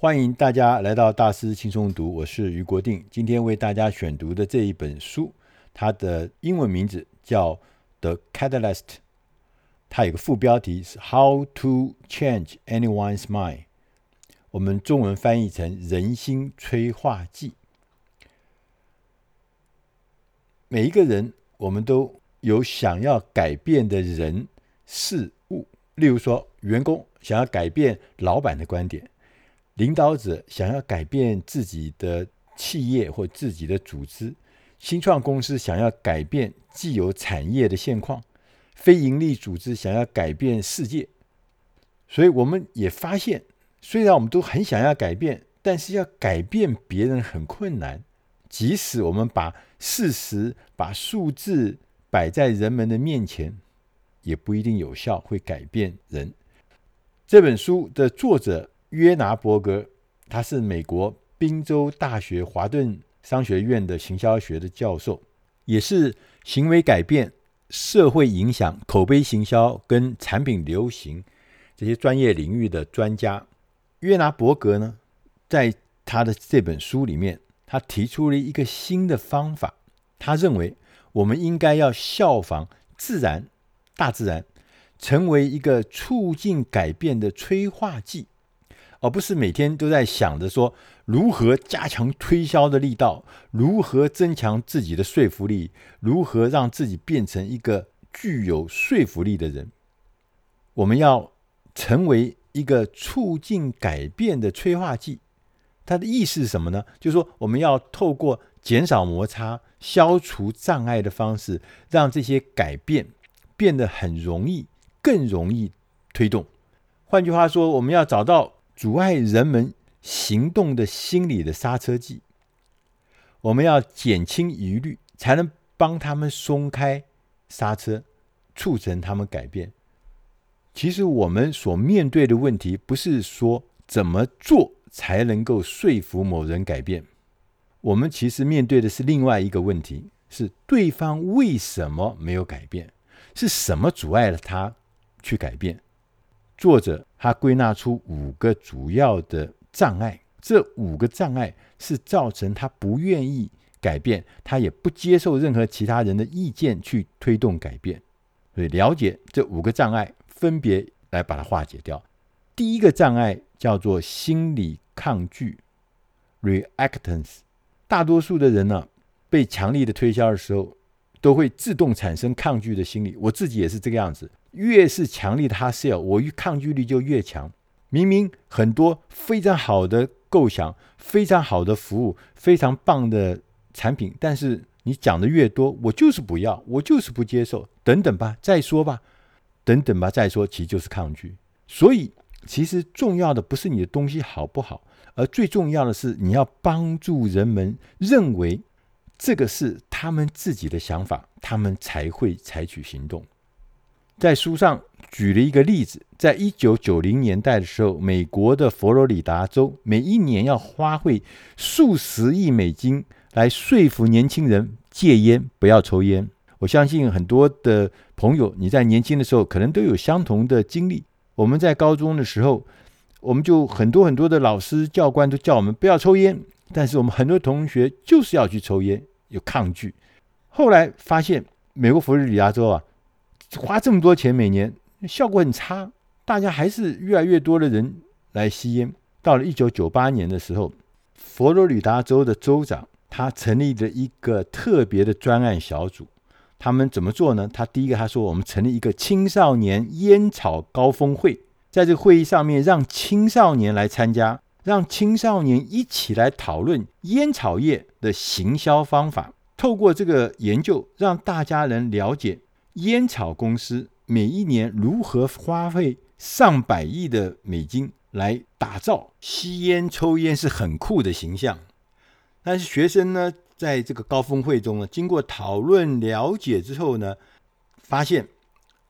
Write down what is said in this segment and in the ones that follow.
欢迎大家来到大师轻松读，我是余国定。今天为大家选读的这一本书，它的英文名字叫《The Catalyst》，它有个副标题是《How to Change Anyone's Mind》，我们中文翻译成“人心催化剂”。每一个人，我们都有想要改变的人事物，例如说，员工想要改变老板的观点。领导者想要改变自己的企业或自己的组织，新创公司想要改变既有产业的现况，非营利组织想要改变世界。所以我们也发现，虽然我们都很想要改变，但是要改变别人很困难。即使我们把事实、把数字摆在人们的面前，也不一定有效，会改变人。这本书的作者。约拿伯格，他是美国宾州大学华顿商学院的行销学的教授，也是行为改变、社会影响、口碑行销跟产品流行这些专业领域的专家。约拿伯格呢，在他的这本书里面，他提出了一个新的方法。他认为，我们应该要效仿自然、大自然，成为一个促进改变的催化剂。而不是每天都在想着说如何加强推销的力道，如何增强自己的说服力，如何让自己变成一个具有说服力的人。我们要成为一个促进改变的催化剂。它的意思是什么呢？就是说，我们要透过减少摩擦、消除障碍的方式，让这些改变变得很容易，更容易推动。换句话说，我们要找到。阻碍人们行动的心理的刹车剂，我们要减轻疑虑，才能帮他们松开刹车，促成他们改变。其实我们所面对的问题，不是说怎么做才能够说服某人改变，我们其实面对的是另外一个问题：是对方为什么没有改变？是什么阻碍了他去改变？作者他归纳出五个主要的障碍，这五个障碍是造成他不愿意改变，他也不接受任何其他人的意见去推动改变。所以了解这五个障碍，分别来把它化解掉。第一个障碍叫做心理抗拒 （reactance）。大多数的人呢，被强力的推销的时候，都会自动产生抗拒的心理。我自己也是这个样子。越是强力的 hard sell，我越抗拒力就越强。明明很多非常好的构想、非常好的服务、非常棒的产品，但是你讲的越多，我就是不要，我就是不接受。等等吧，再说吧，等等吧，再说，其实就是抗拒。所以，其实重要的不是你的东西好不好，而最重要的是你要帮助人们认为这个是他们自己的想法，他们才会采取行动。在书上举了一个例子，在一九九零年代的时候，美国的佛罗里达州每一年要花费数十亿美金来说服年轻人戒烟，不要抽烟。我相信很多的朋友，你在年轻的时候可能都有相同的经历。我们在高中的时候，我们就很多很多的老师教官都叫我们不要抽烟，但是我们很多同学就是要去抽烟，有抗拒。后来发现，美国佛罗里达州啊。花这么多钱，每年效果很差，大家还是越来越多的人来吸烟。到了一九九八年的时候，佛罗里达州的州长他成立了一个特别的专案小组。他们怎么做呢？他第一个他说，我们成立一个青少年烟草高峰会，在这个会议上面让青少年来参加，让青少年一起来讨论烟草业的行销方法。透过这个研究，让大家能了解。烟草公司每一年如何花费上百亿的美金来打造吸烟、抽烟是很酷的形象？但是学生呢，在这个高峰会中呢，经过讨论了解之后呢，发现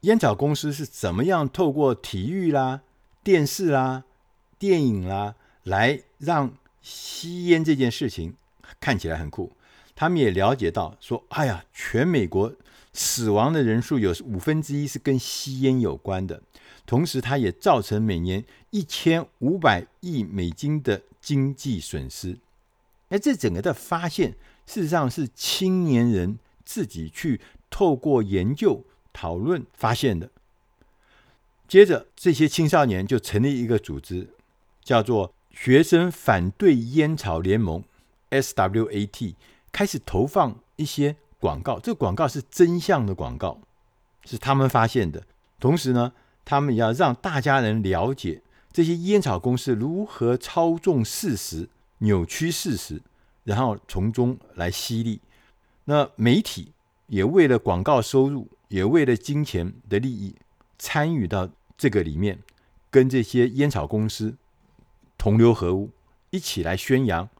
烟草公司是怎么样透过体育啦、电视啦、电影啦，来让吸烟这件事情看起来很酷。他们也了解到说，哎呀，全美国。死亡的人数有五分之一是跟吸烟有关的，同时它也造成每年一千五百亿美金的经济损失。而这整个的发现，事实上是青年人自己去透过研究讨论发现的。接着，这些青少年就成立一个组织，叫做学生反对烟草联盟 （SWAT），开始投放一些广告。这个广告是真相的广告，是他们发现的。同时呢，他们也要让大家能了解这些烟草公司如何操纵事实、扭曲事实，然后从中来吸利。那媒体也为了广告收入，也为了金钱的利益，参与到。这个里面跟这些烟草公司同流合污，一起来宣扬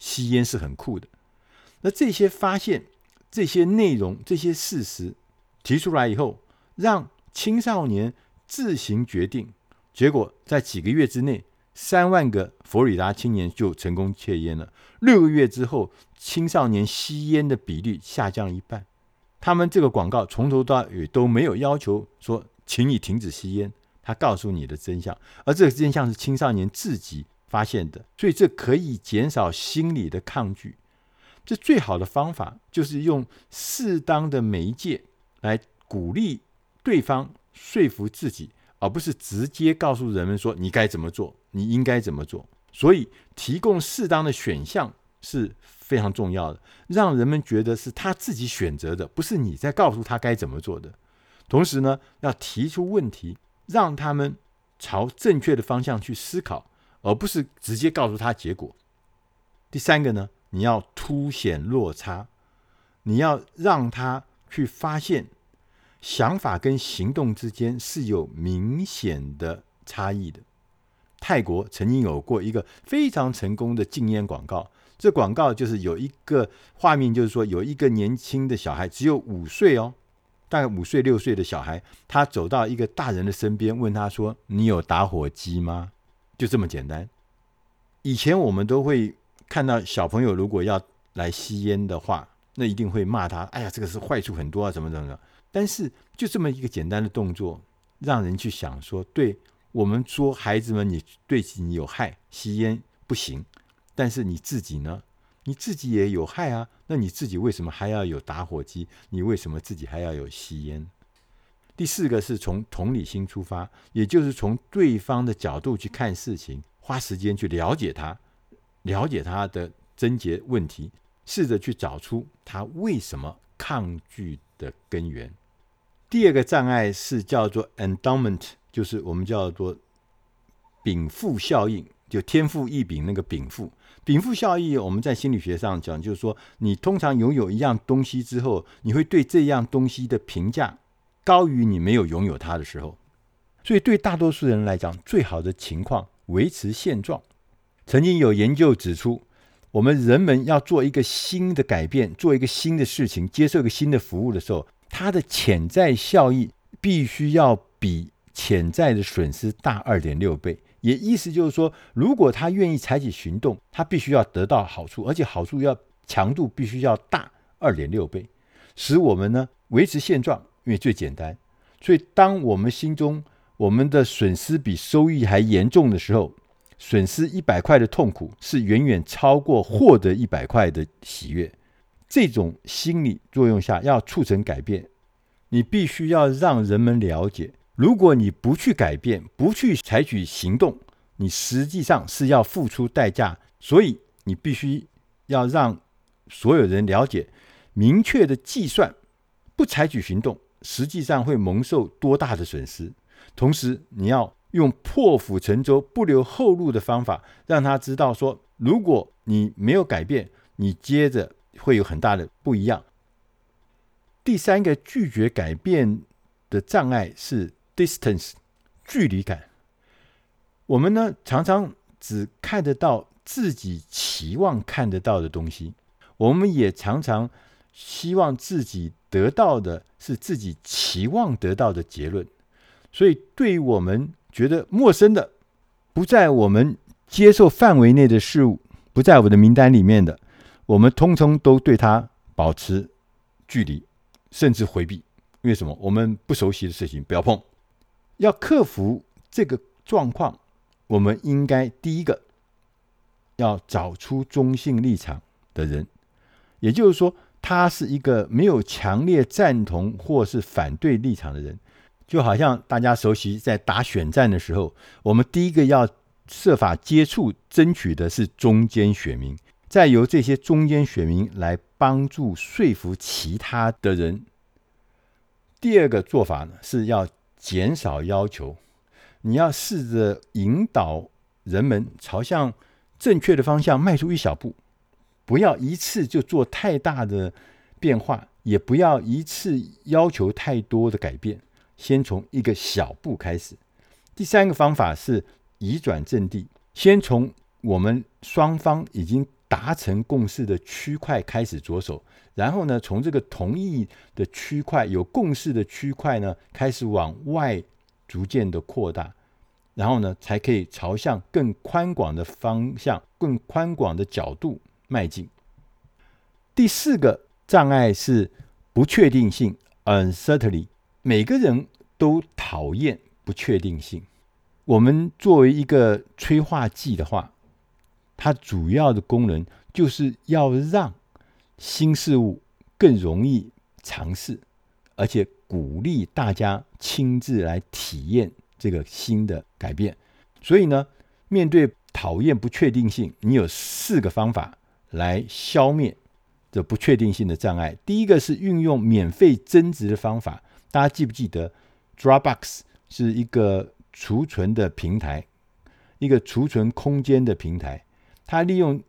吸烟是很酷的。那这些发现、这些内容、这些事实提出来以后，让青少年自行决定。结果在几个月之内，三万个佛罗里达青年就成功戒烟了。六个月之后，青少年吸烟的比例下降一半。他们这个广告从头到尾都没有要求说。请你停止吸烟，他告诉你的真相，而这个真相是青少年自己发现的，所以这可以减少心理的抗拒。这最好的方法就是用适当的媒介来鼓励对方说服自己，而不是直接告诉人们说你该怎么做，你应该怎么做。所以提供适当的选项是非常重要的，让人们觉得是他自己选择的，不是你在告诉他该怎么做的。同时呢，要提出问题，让他们朝正确的方向去思考，而不是直接告诉他结果。第三个呢，你要凸显落差，你要让他去发现想法跟行动之间是有明显的差异的。泰国曾经有过一个非常成功的禁烟广告，这广告就是有一个画面，就是说有一个年轻的小孩，只有五岁哦。大概五岁六岁的小孩，他走到一个大人的身边，问他说：“你有打火机吗？”就这么简单。以前我们都会看到小朋友如果要来吸烟的话，那一定会骂他：“哎呀，这个是坏处很多啊，怎么怎么的。”但是就这么一个简单的动作，让人去想说：“对我们说，孩子们，你对你有害，吸烟不行。但是你自己呢？”你自己也有害啊，那你自己为什么还要有打火机？你为什么自己还要有吸烟？第四个是从同理心出发，也就是从对方的角度去看事情，花时间去了解他，了解他的症结问题，试着去找出他为什么抗拒的根源。第二个障碍是叫做 endowment，就是我们叫做禀赋效应。就天赋异禀那个禀赋，禀赋效应，我们在心理学上讲，就是说你通常拥有一样东西之后，你会对这样东西的评价高于你没有拥有它的时候。所以对大多数人来讲，最好的情况维持现状。曾经有研究指出，我们人们要做一个新的改变，做一个新的事情，接受一个新的服务的时候，它的潜在效益必须要比潜在的损失大二点六倍。也意思就是说，如果他愿意采取行动，他必须要得到好处，而且好处要强度必须要大二点六倍，使我们呢维持现状，因为最简单。所以，当我们心中我们的损失比收益还严重的时候，损失一百块的痛苦是远远超过获得一百块的喜悦。这种心理作用下，要促成改变，你必须要让人们了解。如果你不去改变，不去采取行动，你实际上是要付出代价。所以你必须要让所有人了解，明确的计算，不采取行动，实际上会蒙受多大的损失。同时，你要用破釜沉舟、不留后路的方法，让他知道说，如果你没有改变，你接着会有很大的不一样。第三个拒绝改变的障碍是。distance 距离感，我们呢常常只看得到自己期望看得到的东西，我们也常常希望自己得到的是自己期望得到的结论。所以，对于我们觉得陌生的、不在我们接受范围内的事物，不在我的名单里面的，我们通通都对它保持距离，甚至回避。因为什么？我们不熟悉的事情不要碰。要克服这个状况，我们应该第一个要找出中性立场的人，也就是说，他是一个没有强烈赞同或是反对立场的人。就好像大家熟悉，在打选战的时候，我们第一个要设法接触、争取的是中间选民，再由这些中间选民来帮助说服其他的人。第二个做法呢，是要减少要求，你要试着引导人们朝向正确的方向迈出一小步，不要一次就做太大的变化，也不要一次要求太多的改变。先从一个小步开始。第三个方法是移转阵地，先从我们双方已经达成共识的区块开始着手，然后呢，从这个同意的区块、有共识的区块呢，开始往外逐渐的扩大，然后呢，才可以朝向更宽广的方向、更宽广的角度迈进。第四个障碍是不确定性 （uncertainty）。每个人都讨厌不确定性。我们作为一个催化剂的话，它主要的功能就是要让新事物更容易尝试，而且鼓励大家亲自来体验这个新的改变。所以呢，面对讨厌不确定性，你有四个方法来消灭这不确定性的障碍。第一个是运用免费增值的方法。大家记不记得，Dropbox 是一个储存的平台，一个储存空间的平台。它利用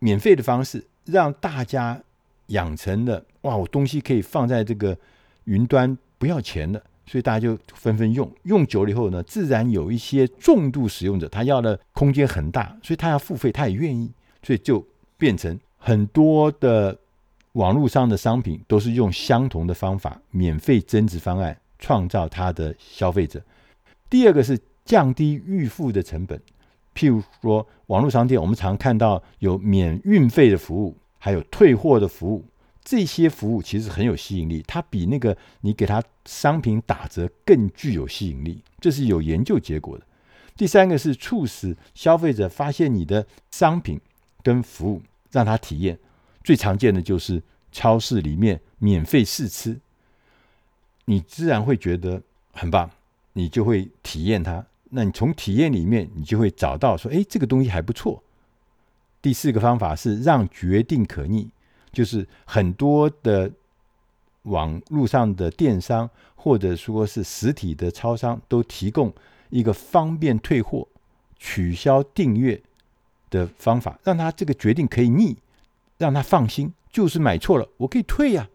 免费的方式，让大家养成了哇，我东西可以放在这个云端不要钱的，所以大家就纷纷用。用久了以后呢，自然有一些重度使用者，他要的空间很大，所以他要付费，他也愿意，所以就变成很多的。网络上的商品都是用相同的方法，免费增值方案创造它的消费者。第二个是降低预付的成本，譬如说网络商店，我们常看到有免运费的服务，还有退货的服务，这些服务其实很有吸引力，它比那个你给他商品打折更具有吸引力，这是有研究结果的。第三个是促使消费者发现你的商品跟服务，让他体验。最常见的就是超市里面免费试吃，你自然会觉得很棒，你就会体验它。那你从体验里面，你就会找到说，哎，这个东西还不错。第四个方法是让决定可逆，就是很多的网络上的电商或者说是实体的超商都提供一个方便退货、取消订阅的方法，让他这个决定可以逆。让他放心，就是买错了，我可以退呀。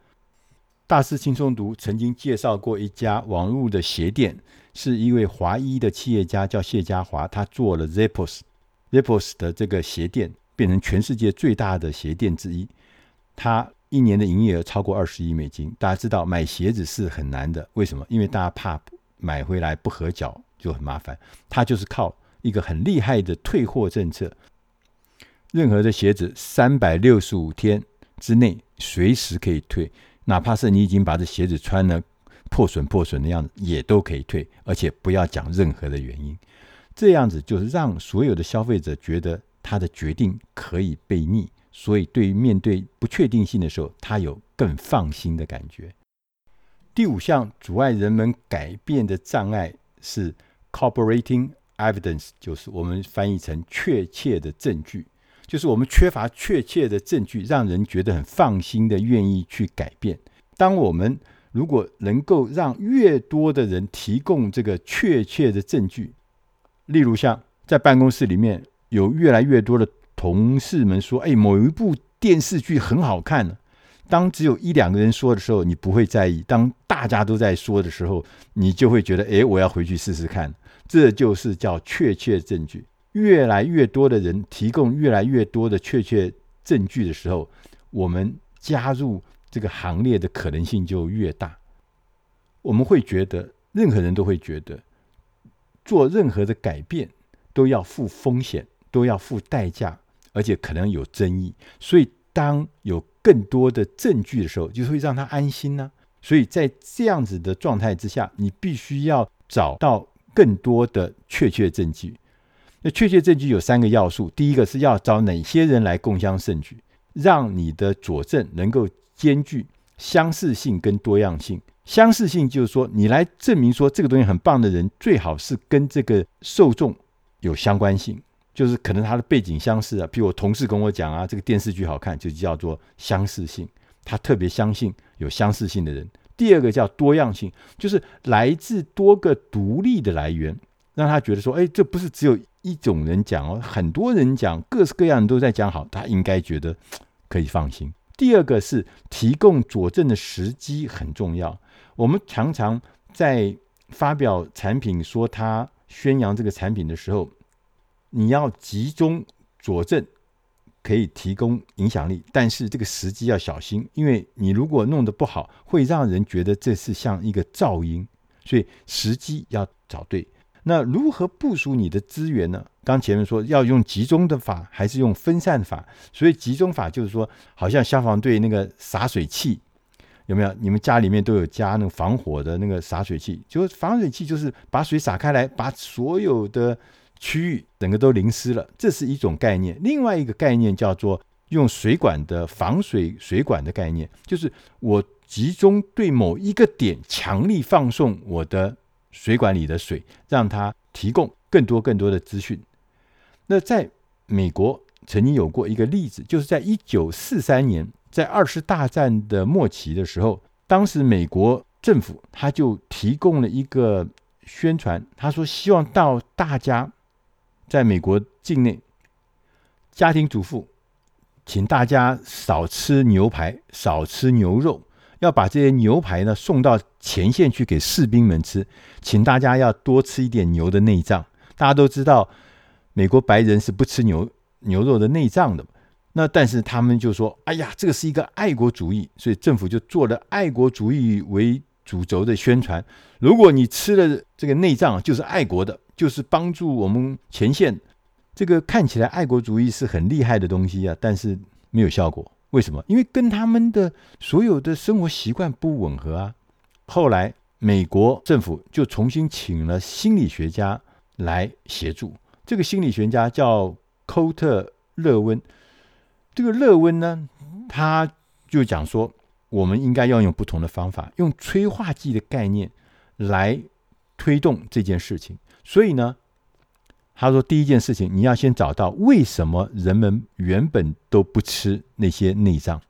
大师轻松读曾经介绍过一家网络的鞋店，是一位华裔的企业家，叫谢家华，他做了 Zappos，Zappos 的这个鞋店变成全世界最大的鞋店之一。他一年的营业额超过二十亿美金。大家知道买鞋子是很难的，为什么？因为大家怕买回来不合脚就很麻烦。他就是靠一个很厉害的退货政策。任何的鞋子，三百六十五天之内随时可以退，哪怕是你已经把这鞋子穿了破损破损的样子，也都可以退，而且不要讲任何的原因。这样子就是让所有的消费者觉得他的决定可以被逆，所以对于面对不确定性的时候，他有更放心的感觉。第五项阻碍人们改变的障碍是 corroborating evidence，就是我们翻译成确切的证据。就是我们缺乏确切的证据，让人觉得很放心的愿意去改变。当我们如果能够让越多的人提供这个确切的证据，例如像在办公室里面有越来越多的同事们说：“哎，某一部电视剧很好看。”当只有一两个人说的时候，你不会在意；当大家都在说的时候，你就会觉得：“哎，我要回去试试看。”这就是叫确切证据。越来越多的人提供越来越多的确切证据的时候，我们加入这个行列的可能性就越大。我们会觉得，任何人都会觉得，做任何的改变都要付风险，都要付代价，而且可能有争议。所以，当有更多的证据的时候，就会让他安心呢、所以在这样子的状态之下，你必须要找到更多的确切证据。那确切证据有三个要素：第一个是要找哪些人来共襄盛举，让你的佐证能够兼具相似性跟多样性。相似性就是说，你来证明说这个东西很棒的人，最好是跟这个受众有相关性，就是可能他的背景相似啊。比我同事跟我讲啊，这个电视剧好看，就叫做相似性。他特别相信有相似性的人。第二个叫多样性，就是来自多个独立的来源，让他觉得说，哎，这不是只有一种人讲哦，很多人讲，各式各样都在讲好，他应该觉得可以放心。第二个是提供佐证的时机很重要。我们常常在发表产品说他宣扬这个产品的时候，你要集中佐证。可以提供影响力，但是这个时机要小心，因为你如果弄得不好，会让人觉得这是像一个噪音，所以时机要找对。那如何部署你的资源呢？刚前面说要用集中的法，还是用分散法？所以集中法就是说，好像消防队那个洒水器，有没有？你们家里面都有加那个防火的那个洒水器，就是防水器就是把水洒开来，把所有的。区域整个都淋湿了，这是一种概念。另外一个概念叫做用水管的防水水管的概念，就是我集中对某一个点强力放送我的水管里的水，让它提供更多更多的资讯。那在美国曾经有过一个例子，就是在一九四三年，在二次大战的末期的时候，当时美国政府他就提供了一个宣传，他说希望到大家。在美国境内，家庭主妇，请大家少吃牛排，少吃牛肉，要把这些牛排呢送到前线去给士兵们吃。请大家要多吃一点牛的内脏。大家都知道，美国白人是不吃牛牛肉的内脏的。那但是他们就说：“哎呀，这个是一个爱国主义。”所以政府就做了爱国主义为主轴的宣传。如果你吃了这个内脏，就是爱国的。就是帮助我们前线，这个看起来爱国主义是很厉害的东西啊，但是没有效果。为什么？因为跟他们的所有的生活习惯不吻合啊。后来美国政府就重新请了心理学家来协助。这个心理学家叫寇特·勒温。这个勒温呢，他就讲说，我们应该要用不同的方法，用催化剂的概念来推动这件事情。所以呢，他说第一件事情，你要先找到为什么人们原本都不吃那些内脏，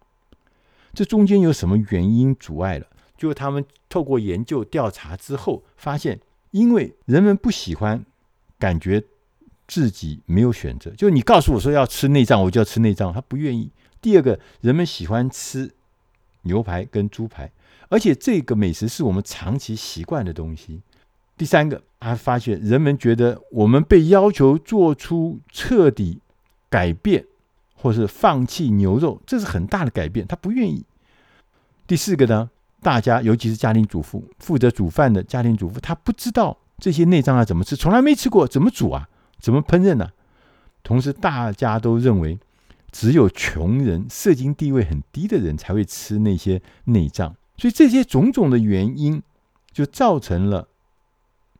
这中间有什么原因阻碍了？就他们透过研究调查之后，发现因为人们不喜欢，感觉自己没有选择。就你告诉我说要吃内脏，我就要吃内脏，他不愿意。第二个，人们喜欢吃牛排跟猪排，而且这个美食是我们长期习惯的东西。第三个，他发现人们觉得我们被要求做出彻底改变，或是放弃牛肉，这是很大的改变，他不愿意。第四个呢，大家尤其是家庭主妇，负责煮饭的家庭主妇，他不知道这些内脏要怎么吃，从来没吃过，怎么煮啊？怎么烹饪呢？同时，大家都认为只有穷人、社经地位很低的人才会吃那些内脏，所以这些种种的原因就造成了。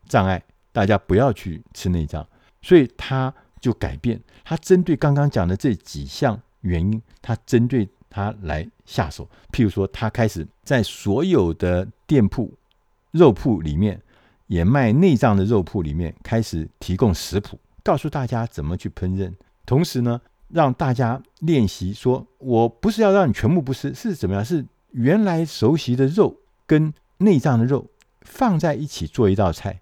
障碍，大家不要去吃内脏，所以他就改变，他针对刚刚讲的这几项原因，他针对他来下手。譬如说，他开始在所有的店铺、肉铺里面，也卖内脏的肉铺里面，开始提供食谱，告诉大家怎么去烹饪。同时呢，让大家练习说，我不是要让你全部不吃，是怎么样？是原来熟悉的肉跟内脏的肉放在一起做一道菜。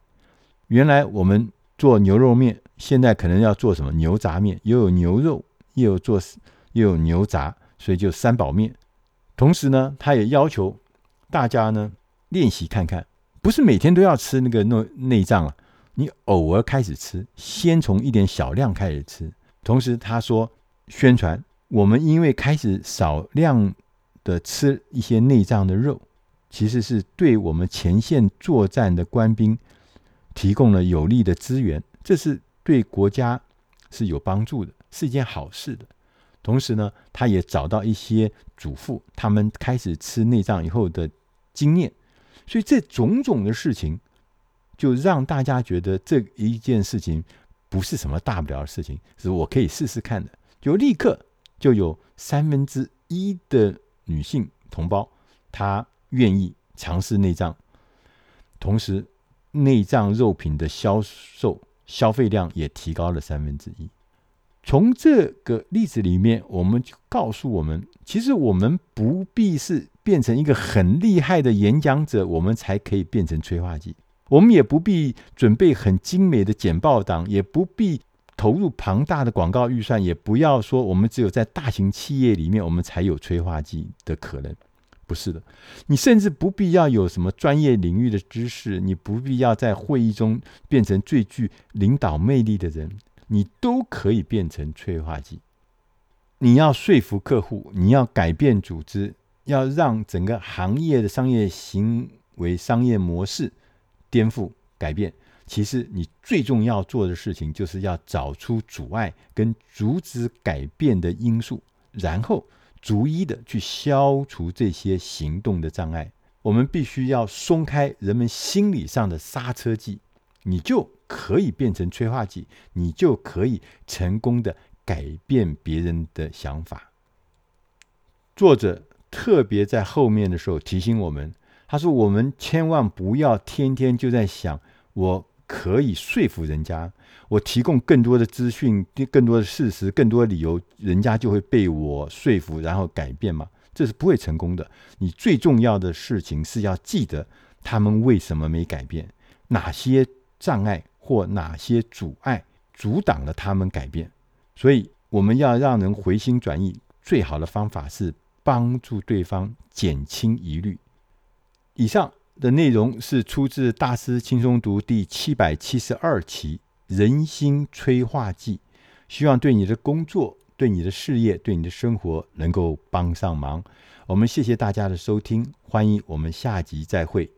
原来我们做牛肉面，现在可能要做什么牛杂面，又有牛肉，又有做又有牛杂，所以就三宝面。同时呢，他也要求大家呢练习看看，不是每天都要吃那个内内脏啊，你偶尔开始吃，先从一点小量开始吃。同时他说，宣传我们因为开始少量的吃一些内脏的肉，其实是对我们前线作战的官兵。提供了有利的资源，这是对国家是有帮助的，是一件好事的。同时呢，他也找到一些主妇，他们开始吃内脏以后的经验，所以这种种的事情，就让大家觉得这一件事情不是什么大不了的事情，是我可以试试看的。就立刻就有三分之一的女性同胞，她愿意尝试内脏，同时内脏肉品的销售消费量也提高了三分之一。从这个例子里面，我们就告诉我们，其实我们不必是变成一个很厉害的演讲者，我们才可以变成催化剂。我们也不必准备很精美的简报档，也不必投入庞大的广告预算，也不要说我们只有在大型企业里面，我们才有催化剂的可能。不是的，你甚至不必要有什么专业领域的知识，你不必要在会议中变成最具领导魅力的人。你都可以变成催化剂。你要说服客户，你要改变组织，要让整个行业的商业行为、商业模式颠覆改变。其实你最重要做的事情，就是要找出阻碍跟阻止改变的因素，然后逐一的去消除这些行动的障碍。我们必须要松开人们心理上的刹车剂，你就。可以变成催化剂，你就可以成功的改变别人的想法。作者特别在后面的时候提醒我们，他说：“我们千万不要天天就在想，我可以说服人家，我提供更多的资讯、更多的事实、更多的理由，人家就会被我说服，然后改变嘛？这是不会成功的。你最重要的事情是要记得他们为什么没改变，哪些障碍。”或哪些阻碍阻挡了他们改变？所以我们要让人回心转意，最好的方法是帮助对方减轻疑虑。以上的内容是出自《大师轻松读》第七百七十二期《人心催化剂》，希望对你的工作、对你的事业、对你的生活能够帮上忙。我们谢谢大家的收听，欢迎我们下集再会。